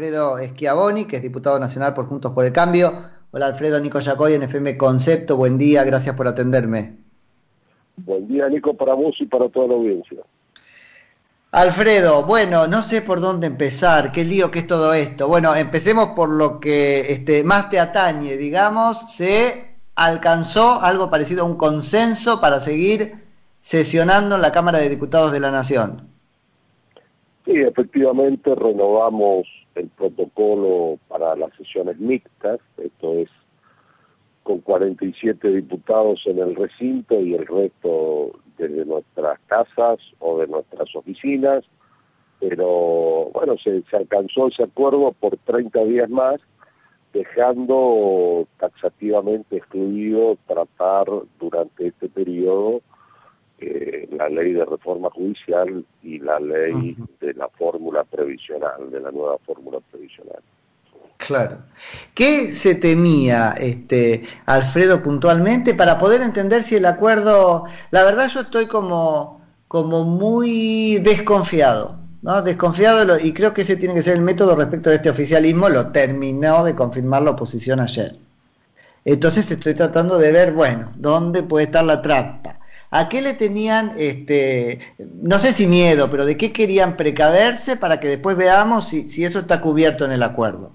Alfredo Schiavoni, que es diputado nacional por Juntos por el Cambio. Hola Alfredo, Nico Yacoy en FM Concepto, buen día, gracias por atenderme. Buen día Nico para vos y para toda la audiencia. Alfredo, bueno, no sé por dónde empezar, qué lío que es todo esto. Bueno, empecemos por lo que este, más te atañe, digamos, se alcanzó algo parecido a un consenso para seguir sesionando en la Cámara de Diputados de la Nación. Sí, efectivamente renovamos el protocolo para las sesiones mixtas, esto es con 47 diputados en el recinto y el resto desde nuestras casas o de nuestras oficinas, pero bueno, se, se alcanzó ese acuerdo por 30 días más, dejando taxativamente excluido tratar durante este periodo eh, la ley de reforma judicial y la ley de la fórmula previsional, de la nueva fórmula previsional. Claro. ¿Qué se temía, este, Alfredo, puntualmente para poder entender si el acuerdo, la verdad yo estoy como, como muy desconfiado, ¿no? Desconfiado y creo que ese tiene que ser el método respecto de este oficialismo, lo terminó de confirmar la oposición ayer. Entonces estoy tratando de ver, bueno, dónde puede estar la trampa. ¿A qué le tenían, este, no sé si miedo, pero de qué querían precaverse para que después veamos si, si eso está cubierto en el acuerdo?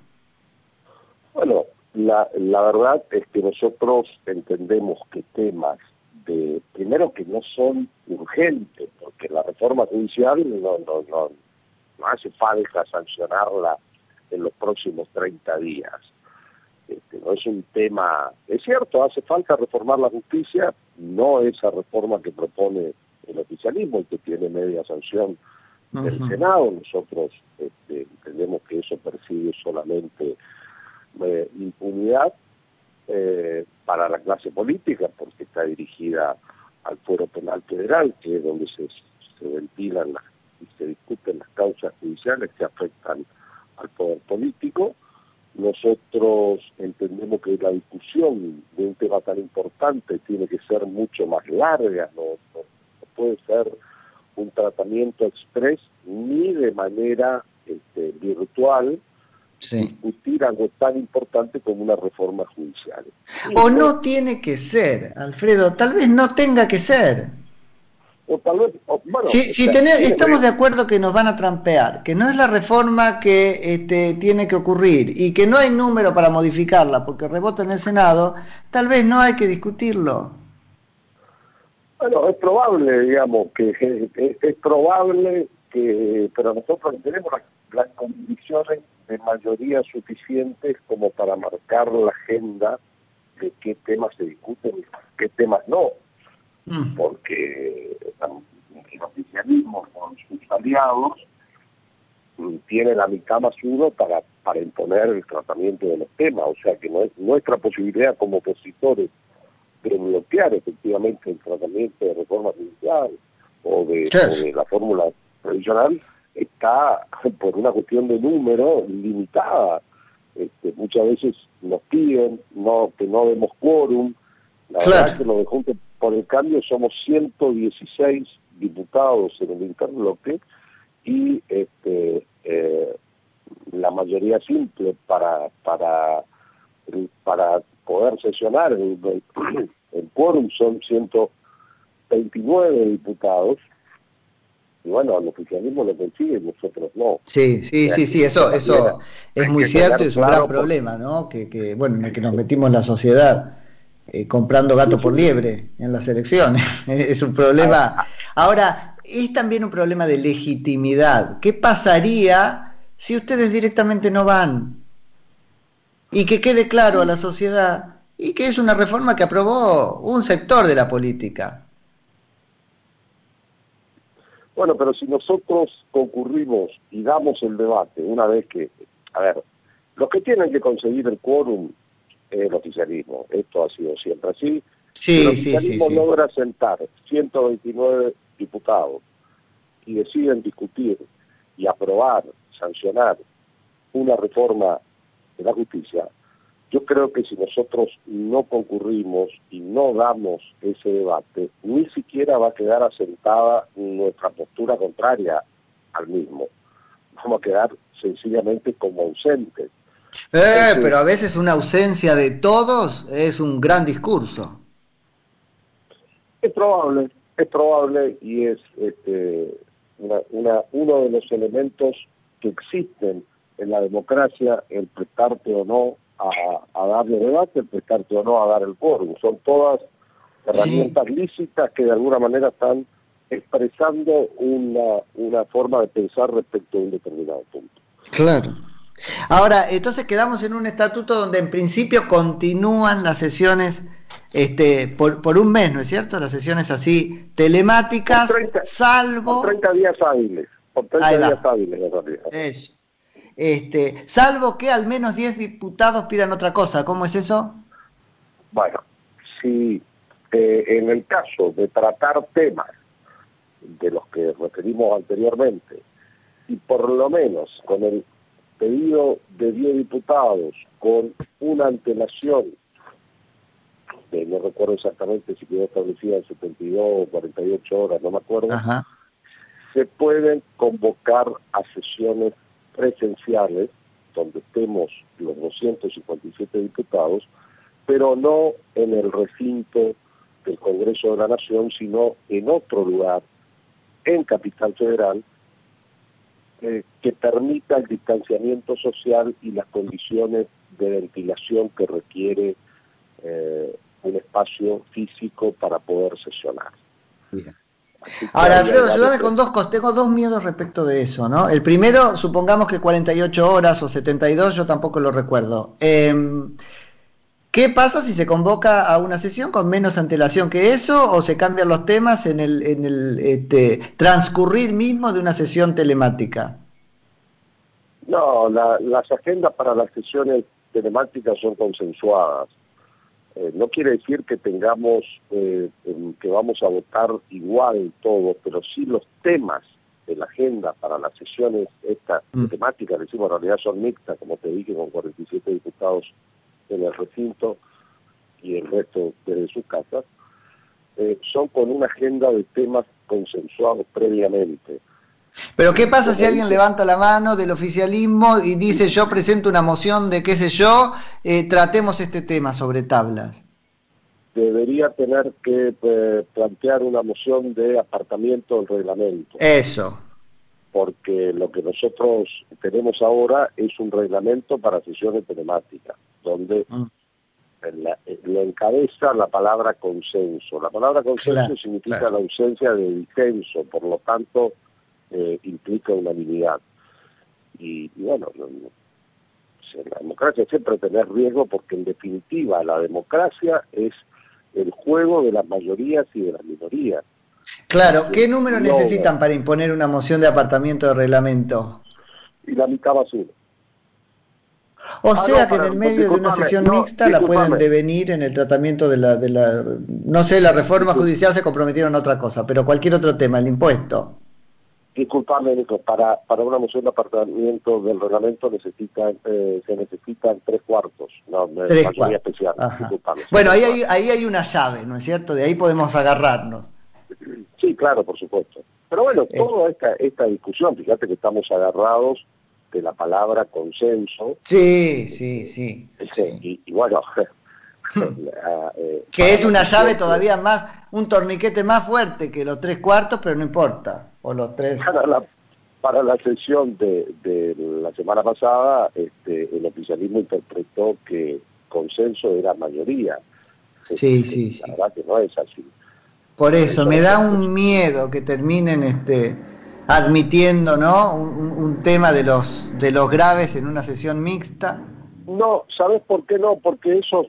Bueno, la, la verdad es que nosotros entendemos que temas de, primero que no son urgentes, porque la reforma judicial no, no, no, no hace falta sancionarla en los próximos 30 días. Este, no es un tema, es cierto, hace falta reformar la justicia, no esa reforma que propone el oficialismo y que tiene media sanción del Senado. Nosotros este, entendemos que eso persigue solamente eh, impunidad eh, para la clase política porque está dirigida al Fuero Penal Federal, que es donde se, se ventilan y se discuten las causas judiciales que afectan al poder político nosotros entendemos que la discusión de un tema tan importante tiene que ser mucho más larga, no, puede ser un tratamiento express ni de manera este, virtual discutir algo tan importante como una reforma judicial. O no tiene que ser, Alfredo, tal vez no tenga que ser o tal vez, si, estamos de acuerdo que nos van a trampear, que no es la reforma que este, tiene que ocurrir y que no hay número para modificarla porque rebota en el Senado, tal vez no hay que discutirlo. Bueno, es probable, digamos, que es, probable que, pero nosotros tenemos las, condiciones de mayoría suficientes como para marcar la agenda de qué temas se discuten y qué temas no Mm. porque el oficialismo con sus aliados tiene la mitad más uno para, para imponer el tratamiento de los temas, o sea que no es nuestra posibilidad como opositores de bloquear efectivamente el tratamiento de reforma judicial o de, la fórmula provisional está por una cuestión de número limitada. Este, muchas veces nos piden no, que no demos quórum, la verdad que lo de Junta por el cambio somos 116 diputados en el interbloque y este, eh, la mayoría simple para, para, para poder sesionar el, el, quórum son 129 diputados y bueno, al oficialismo lo consigue, nosotros no. Sí, sí, sí, sí, eso, eso es muy cierto y es un gran problema, ¿no? Que, que, bueno, en el que nos metimos la sociedad eh, comprando gato por liebre en las elecciones. es un problema. Ahora, es también un problema de legitimidad. ¿Qué pasaría si ustedes directamente no van? Y que quede claro a la sociedad y que es una reforma que aprobó un sector de la política. Bueno, pero si nosotros concurrimos y damos el debate una vez que, a ver, los que tienen que conseguir el quórum el oficialismo. Esto ha sido siempre así. el oficialismo logra sentar 129 diputados y deciden discutir y aprobar, sancionar una reforma de la justicia, yo creo que si nosotros no concurrimos y no damos ese debate, ni siquiera va a quedar asentada nuestra postura contraria al mismo. vamos a quedar sencillamente como ausentes. Eh, pero a veces una ausencia de todos es un gran discurso. Es probable, es probable y es este, una, uno de los elementos que existen en la democracia, el prestarte o no a, darle debate, el prestarte o no a dar el quórum. Son todas herramientas lícitas que de alguna manera están expresando una, una forma de pensar respecto a un determinado punto. Claro. Ahora, entonces quedamos en un estatuto donde en principio continúan las sesiones este, por, por un mes, ¿no es cierto? Las sesiones así telemáticas, salvo... Por 30 días hábiles, por 30 días hábiles. Eso. Este, salvo que al menos 10 diputados pidan otra cosa, ¿cómo es eso? Bueno, si eh, en el caso de tratar temas de los que referimos anteriormente, y por lo menos con el pedido de 10 diputados, con una antelación, de, no recuerdo exactamente si quedó establecida en 72 o 48 horas, no me acuerdo, se pueden convocar a sesiones presenciales, donde estemos los 257 diputados, pero no en el recinto del Congreso de la Nación, sino en otro lugar, en Capital Federal, eh, que permita el distanciamiento social y las condiciones de ventilación que requiere eh, un espacio físico para poder sesionar. Ahora, Alfredo, ayúdame con dos cosas. Tengo dos miedos respecto de eso, ¿no? El primero, supongamos que 48 horas o 72, yo tampoco lo recuerdo. Em, ¿Qué pasa si se convoca a una sesión con menos antelación que eso o se cambian los temas en el, en el este, transcurrir mismo de una sesión telemática? No, las agendas para las sesiones telemáticas son consensuadas. Eh, no quiere decir que tengamos, eh, que vamos a votar igual todo, pero sí los temas de la agenda para las sesiones esta mm. temáticas, decimos en realidad son mixtas, como te dije, con 47 diputados en el recinto y el resto desde sus casas, eh, son con una agenda de temas consensuados previamente. Pero ¿qué pasa si alguien levanta la mano del oficialismo y dice yo presento una moción de qué sé yo, eh, tratemos este tema sobre tablas? Debería tener que eh, plantear una moción de apartamiento del reglamento. Eso. Porque lo que nosotros tenemos ahora es un reglamento para sesiones telemáticas, donde mm. eh, lo encabeza la palabra consenso. La palabra consenso significa la ausencia de disenso, por lo tanto eh, implica unanimidad. Y, y bueno, la democracia siempre tener riesgo porque en definitiva la democracia es el juego de las mayorías y de las minorías. Claro, ¿qué número necesitan para imponer una moción de apartamiento de reglamento? Y la mitad basura. O ah, sea que en el medio de una sesión mixta la pueden devenir en el tratamiento de la, de la, no sé, la reforma judicial se comprometieron a otra cosa, pero cualquier otro tema, el impuesto. Disculpame, Nico, para, para una moción de apartamiento del reglamento necesitan, eh, se necesitan tres cuartos, no, tres mayoría especial. Bueno, ahí hay, ahí hay una llave, ¿no es cierto? De ahí podemos agarrarnos. Sí, claro, por supuesto. Pero bueno, eh. toda esta, esta discusión, fíjate que estamos agarrados de la palabra consenso. Sí, sí, sí. Y, bueno, eh, que es una llave todavía más, un torniquete más fuerte que los tres cuartos, pero no importa o los tres. Para la, para la sesión de, de la semana pasada, este, el oficialismo interpretó que consenso era mayoría. Sí, sí, sí. La verdad que no es así. Por eso, me da un miedo que terminen este admitiendo, ¿no? Un, un, tema de los de los graves en una sesión mixta. No, ¿sabes por qué no? Porque esos,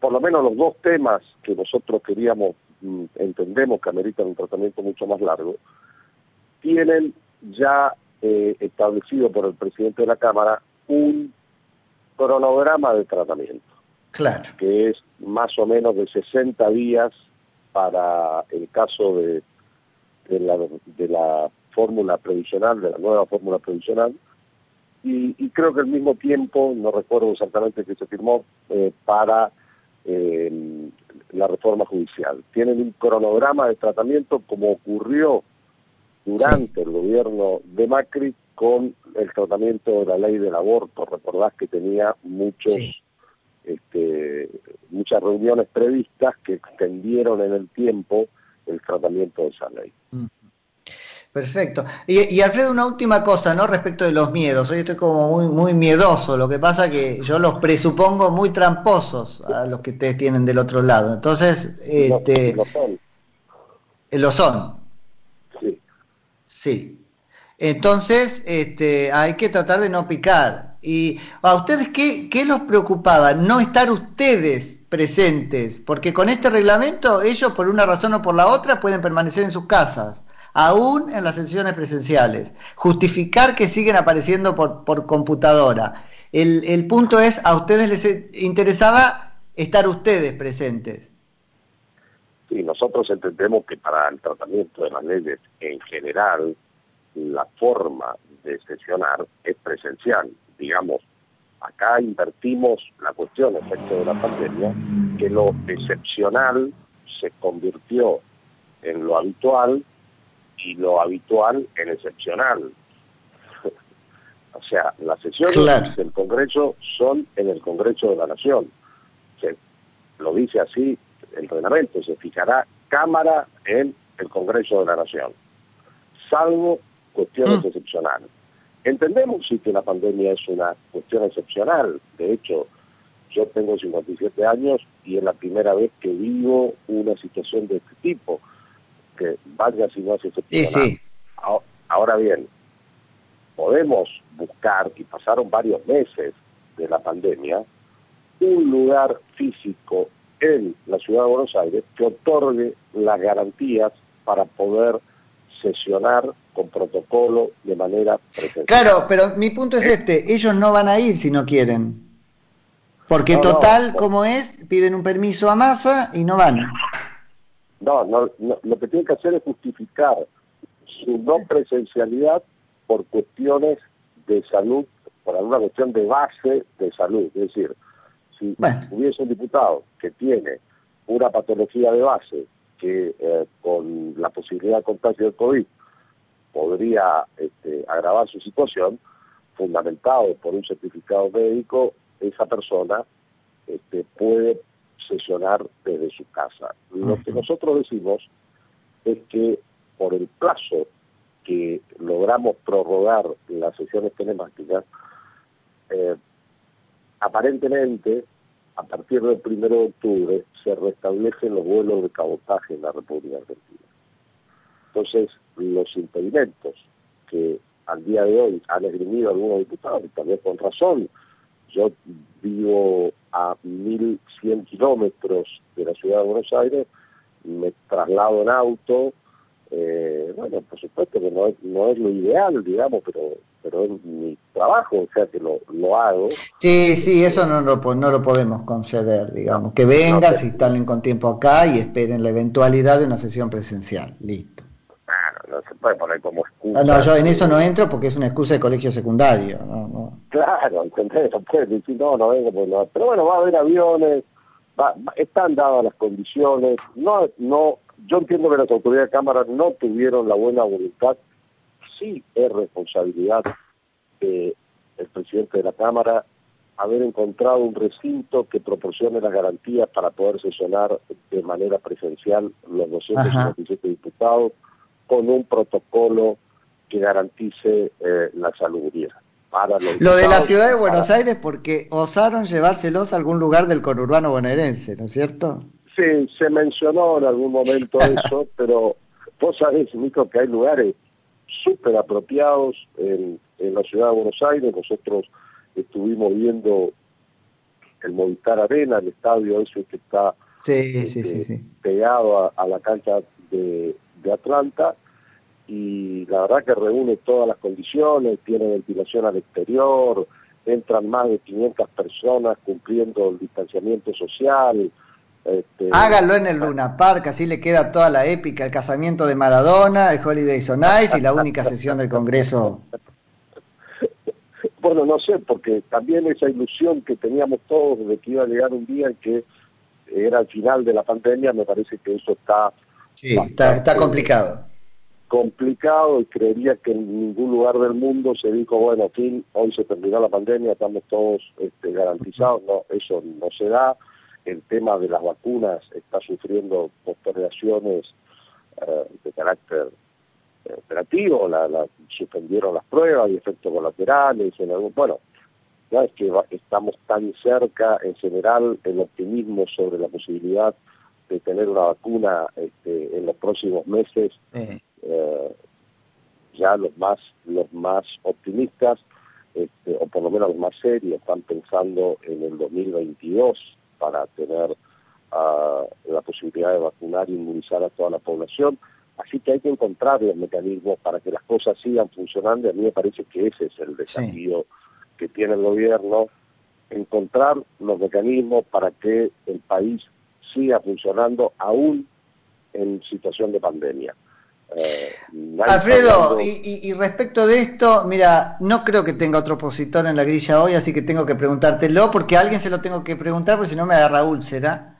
por lo menos los dos temas que nosotros queríamos, mm, entendemos que ameritan un tratamiento mucho más largo, tienen ya eh, establecido por el presidente de la Cámara un cronograma de tratamiento. Claro. Que es más o menos de 60 días para el caso de, de la, de la fórmula previsional, de la nueva fórmula previsional, y, creo que al mismo tiempo, no recuerdo exactamente qué se firmó, eh, para eh, la reforma judicial. Tienen un cronograma de tratamiento como ocurrió durante el gobierno de Macri con el tratamiento de la ley del aborto. Recordás que tenía muchos, este, muchas reuniones previstas que extendieron en el tiempo el tratamiento de esa ley. Mm. Perfecto. Y, Alfredo, una última cosa, ¿no? Respecto de los miedos. Hoy estoy como muy, muy miedoso. Lo que pasa que yo los presupongo muy tramposos a los que ustedes tienen del otro lado. Entonces, este. Lo son. Eh, lo son. Sí. Sí. Entonces, este, hay que tratar de no picar. ¿Y a ustedes qué, qué los preocupaba? No estar ustedes presentes, porque con este reglamento ellos, por una razón o por la otra, pueden permanecer en sus casas aún en las sesiones presenciales. Justificar que siguen apareciendo por, por computadora. El, el punto es, a ustedes les interesaba estar ustedes presentes. Sí, nosotros entendemos que para el tratamiento de las leyes en general, la forma de sesionar es presencial. Digamos, acá invertimos la cuestión, efecto de la pandemia, que lo excepcional se convirtió en lo habitual y lo habitual en excepcional. o sea, las sesiones del Congreso son en el Congreso de la Nación. Se, lo dice así el reglamento, se fijará cámara en el Congreso de la Nación, salvo cuestiones mm. excepcionales. Entendemos sí que la pandemia es una cuestión excepcional, de hecho, yo tengo 57 años y es la primera vez que vivo una situación de este tipo que valga si no hace excepcional. Ahora bien, podemos buscar, y pasaron varios meses de la pandemia, un lugar físico en la ciudad de Buenos Aires que otorgue las garantías para poder sesionar con protocolo de manera presencial. Claro, pero mi punto es este, ellos no van a ir si no quieren. Porque total, como es, piden un permiso a masa y no van. No, no, lo que tiene que hacer es justificar su no presencialidad por cuestiones de salud, por alguna cuestión de base de salud. Es decir, si hubiese un diputado que tiene una patología de base que eh, con la posibilidad de contagio del COVID podría este, agravar su situación, fundamentado por un certificado médico, esa persona este, puede sesionar desde su casa. Lo que nosotros decimos es que por el plazo que logramos prorrogar las sesiones telemáticas, eh, aparentemente, a partir del 1 de octubre, se restablecen los vuelos de cabotaje en la República Argentina. Entonces, los impedimentos que al día de hoy han esgrimido algunos diputados, y también con razón, yo vivo a 1.100 kilómetros de la ciudad de Buenos Aires, me traslado en auto, eh, bueno, por supuesto que no es, no es lo ideal, digamos, pero pero es mi trabajo, o sea que lo, lo hago. Sí, sí, eso no lo, no lo podemos conceder, digamos, que vengan, se instalen con tiempo acá y esperen la eventualidad de una sesión presencial, listo. no se puede poner como excusa. Ah, no, yo en eso no entro porque es una excusa de colegio secundario, no, no. Claro, entendés, decir, no, no vengo, pues no. Pero bueno, va a haber aviones, están dadas las condiciones, no, no, yo entiendo que las autoridades de Cámara no tuvieron la buena voluntad, sí es responsabilidad del presidente de la Cámara haber encontrado un recinto que proporcione las garantías para poder sesionar de manera presencial los 257 diputados con un protocolo que garantice eh, la salubridad. Lo de la ciudad de Buenos Aires porque osaron llevárselos a algún lugar del conurbano bonaerense, ¿no es cierto? Sí, se mencionó en algún momento eso, pero vos sabés, Nico, que hay lugares súper apropiados en, la ciudad de Buenos Aires. Nosotros estuvimos viendo el Movistar Arena, el estadio ese que está este, pegado a, la cancha de Atlanta, y la verdad que reúne todas las condiciones, tiene ventilación al exterior, entran más de 500 personas cumpliendo el distanciamiento social. Este, Háganlo en el Luna Park, así le queda toda la épica, el casamiento de Maradona, el Holiday on Ice y la única sesión del Congreso. Bueno, no sé, porque también esa ilusión que teníamos todos de que iba a llegar un día en que era el final de la pandemia, me parece que eso está... Sí, está, está complicado complicado y creería que en ningún lugar del mundo se dijo, bueno, fin, hoy se terminó la pandemia, estamos todos este, garantizados. No, eso no se da. El tema de las vacunas está sufriendo postergaciones eh, de carácter eh, operativo, la, suspendieron las pruebas y efectos colaterales. En algún, bueno, no es que estamos tan cerca en general el optimismo sobre la posibilidad de tener una vacuna este, en los próximos meses. Eh, ya los más los más optimistas este, o por lo menos los más serios están pensando en el 2022 para tener uh, la posibilidad de vacunar e inmunizar a toda la población. Así que hay que encontrar los mecanismos para que las cosas sigan funcionando y a mí me parece que ese es el desafío que tiene el gobierno, encontrar los mecanismos para que el país siga funcionando aún en situación de pandemia. Eh, Alfredo, y, respecto de esto, mira, no creo que tenga otro opositor en la grilla hoy, así que tengo que preguntártelo, porque a alguien se lo tengo que preguntar, porque si no me agarra úlcera.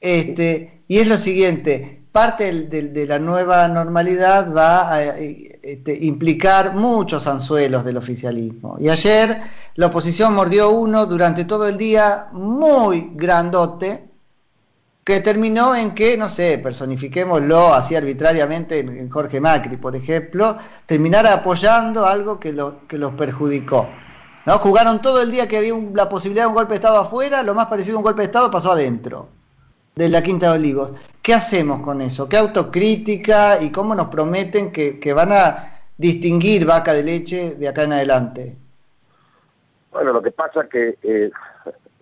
Este, y es lo siguiente, parte de, la nueva normalidad va a este, implicar muchos anzuelos del oficialismo. Y ayer la oposición mordió uno durante todo el día muy grandote, que terminó en que, no sé, personifiquémoslo así arbitrariamente en, Jorge Macri, por ejemplo, terminara apoyando algo que, lo, que los perjudicó. ¿no? Jugaron todo el día que había la posibilidad de un golpe de Estado afuera, lo más parecido a un golpe de Estado pasó adentro de la Quinta de Olivos. ¿Qué hacemos con eso? ¿Qué autocrítica y cómo nos prometen que, van a distinguir vaca de leche de acá en adelante? Bueno, lo que pasa es que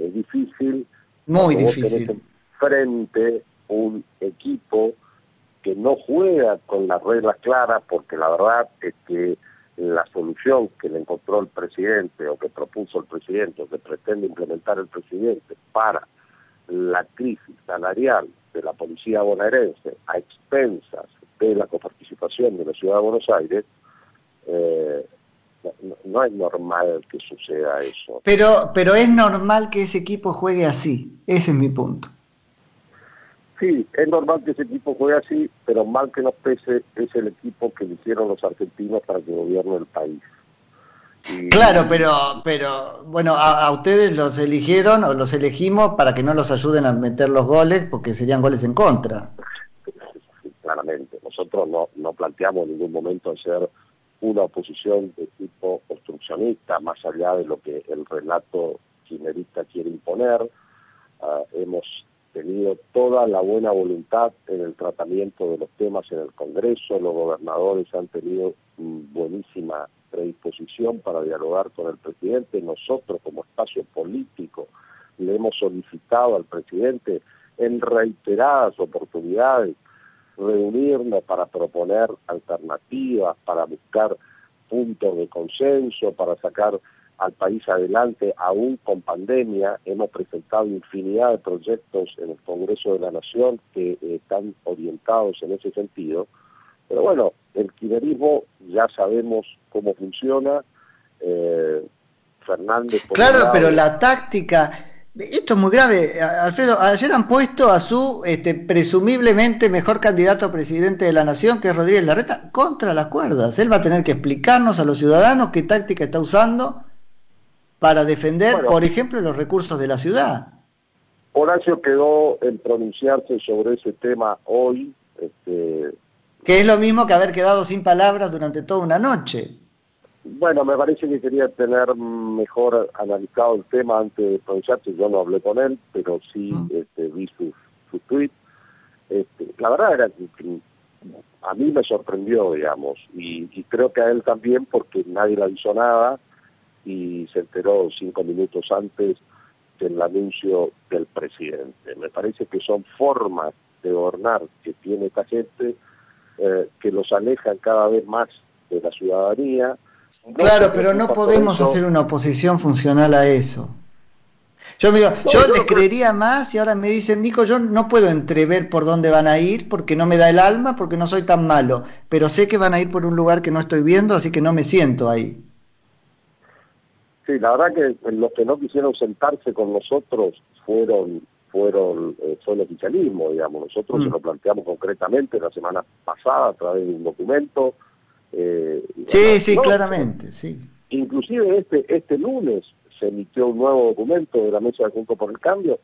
es difícil. Muy difícil frente un equipo que no juega con las reglas claras porque la verdad es que la solución que le encontró el presidente o que propuso el presidente o que pretende implementar el presidente para la crisis salarial de la policía bonaerense a expensas de la coparticipación de la ciudad de Buenos Aires, eh, no, es normal que suceda eso. Pero, pero es normal que ese equipo juegue así, ese es mi punto. Sí, es normal que ese equipo juegue así, pero mal que nos pese, es el equipo que eligieron los argentinos para que gobierne el país. Claro, pero, pero bueno, a, ustedes los eligieron o los elegimos para que no los ayuden a meter los goles, porque serían goles en contra. claramente, nosotros no, no planteamos en ningún momento ser una oposición de tipo obstruccionista, más allá de lo que el relato quimerista quiere imponer. Uh, hemos tenido toda la buena voluntad en el tratamiento de los temas en el Congreso, los gobernadores han tenido buenísima predisposición para dialogar con el presidente, nosotros como espacio político le hemos solicitado al presidente en reiteradas oportunidades reunirnos para proponer alternativas, para buscar puntos de consenso, para sacar al país adelante, aún con pandemia. Hemos presentado infinidad de proyectos en el Congreso de la Nación que eh, están orientados en ese sentido. Pero bueno, el kirchnerismo ya sabemos cómo funciona. Eh, Fernández... claro, pero la táctica... Esto es muy grave, Alfredo. Ayer han puesto a su este, presumiblemente mejor candidato a presidente de la nación, que es Rodríguez Larreta, contra las cuerdas. Él va a tener que explicarnos a los ciudadanos qué táctica está usando para defender, por ejemplo, los recursos de la ciudad. Horacio quedó en pronunciarse sobre ese tema hoy. Este, que es lo mismo que haber quedado sin palabras durante toda una noche. Bueno, me parece que quería tener mejor analizado el tema antes de pronunciarse. Yo no hablé con él, pero sí mm. este, vi su, su tweet. Este, la verdad era que, a mí me sorprendió, digamos, y, y, creo que a él también porque nadie le avisó nada y se enteró cinco minutos antes del anuncio del presidente. Me parece que son formas de gobernar que tiene esta gente eh, que los alejan cada vez más de la ciudadanía. claro, pero no podemos hacer una oposición funcional a eso. Yo, me digo, yo les creería más y ahora me dicen, Nico, yo no puedo entrever por dónde van a ir porque no me da el alma, porque no soy tan malo, pero sé que van a ir por un lugar que no estoy viendo, así que no me siento ahí. Sí, la verdad que los que no quisieron sentarse con nosotros fueron fueron eh, fue el oficialismo, digamos. Nosotros se mm. lo planteamos concretamente la semana pasada a través de un documento. Eh, sí, sí, claramente, sí. Inclusive este, este lunes se emitió un nuevo documento de la Mesa de Junto por el Cambio.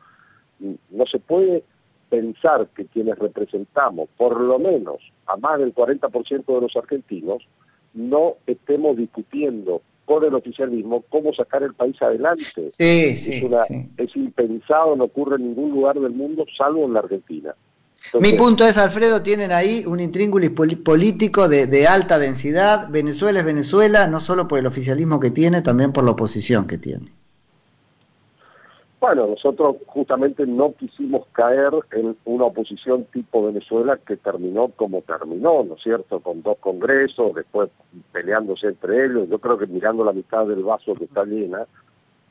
No se puede pensar que quienes representamos, por lo menos a más del 40% de los argentinos, no estemos discutiendo con el oficialismo cómo sacar el país adelante. Sí, sí, es, impensado, no ocurre en ningún lugar del mundo, salvo en la Argentina. Mi punto es, Alfredo, tienen ahí un intríngulis político de, de, alta densidad. Venezuela es Venezuela, no solo por el oficialismo que tiene, también por la oposición que tiene. Bueno, nosotros justamente no quisimos caer en una oposición tipo Venezuela que terminó como terminó, ¿no es cierto? Con dos congresos, después peleándose entre ellos. Yo creo que mirando la mitad del vaso que está llena,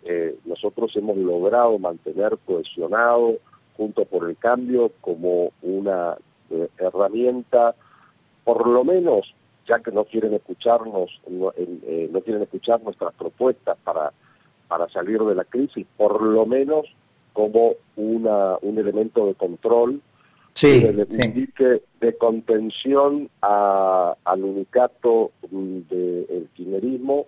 eh, nosotros hemos logrado mantener cohesionado junto por el cambio como una eh, herramienta, por lo menos, ya que no quieren escucharnos, no eh, quieren escuchar nuestras propuestas para para salir de la crisis, por lo menos como una, un elemento de control, sí, de contención al unicato del quimerismo.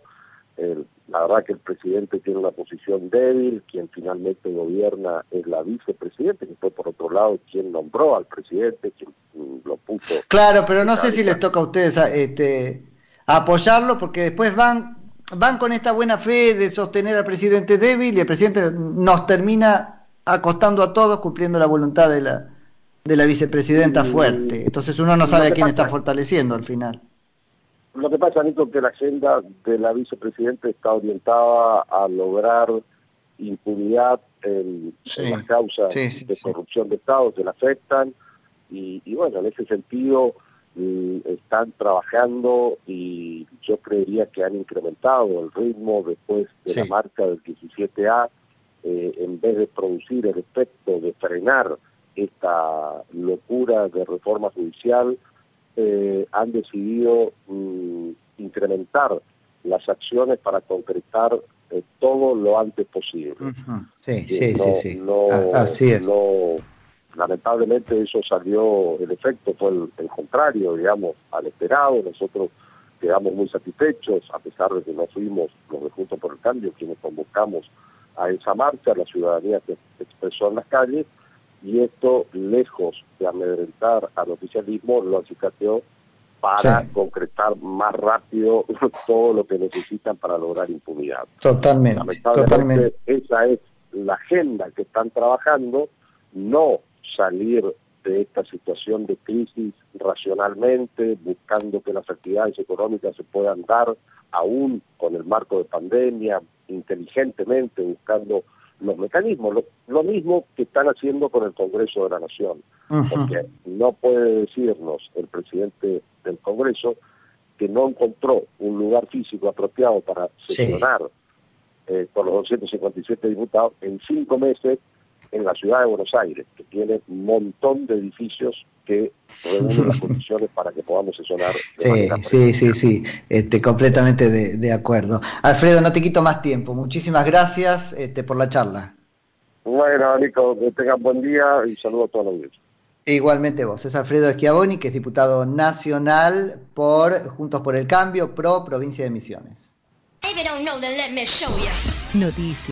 la verdad que el presidente tiene una posición débil, quien finalmente gobierna es la vicepresidenta, que fue por otro lado quien nombró al presidente, quien lo puso. Claro, pero no sé si les toca a ustedes este, apoyarlo, porque después van van con esta buena fe de sostener al presidente débil y el presidente nos termina acostando a todos cumpliendo la voluntad de la, de la vicepresidenta fuerte. Entonces uno no sabe a quién está fortaleciendo al final. Lo que pasa, Nico, es que la agenda de la vicepresidenta está orientada a lograr impunidad en, las causas de corrupción de Estado que la afectan y, y bueno, en ese sentido están trabajando y yo creería que han incrementado el ritmo después de la marca del 17A, eh, en vez de producir el efecto de frenar esta locura de reforma judicial, eh, han decidido mm, incrementar las acciones para concretar eh, todo lo antes posible. Sí, sí, sí, sí. Así es lamentablemente eso salió, el efecto fue el, contrario, digamos, al esperado, nosotros quedamos muy satisfechos, a pesar de que no fuimos los de Juntos por el Cambio quienes convocamos a esa marcha, la ciudadanía se expresó en las calles, y esto, lejos de amedrentar al oficialismo, lo acicateó para concretar más rápido todo lo que necesitan para lograr impunidad. Totalmente, totalmente. Esa es la agenda que están trabajando, no salir de esta situación de crisis racionalmente, buscando que las actividades económicas se puedan dar aún con el marco de pandemia, inteligentemente, buscando los mecanismos, lo, mismo que están haciendo con el Congreso de la Nación, porque no puede decirnos el presidente del Congreso que no encontró un lugar físico apropiado para sesionar eh, con los 257 diputados en cinco meses en la ciudad de Buenos Aires, que tiene un montón de edificios que reúnen las condiciones para que podamos sesionar. Sí, sí, sí, sí, este, completamente de, acuerdo. Alfredo, no te quito más tiempo. Muchísimas gracias este, por la charla. Bueno, Nico, que tengan buen día y saludo a todos los audiencia. Igualmente vos, es Alfredo Schiavoni, que es diputado nacional por Juntos por el Cambio, pro provincia de Misiones. Noticias.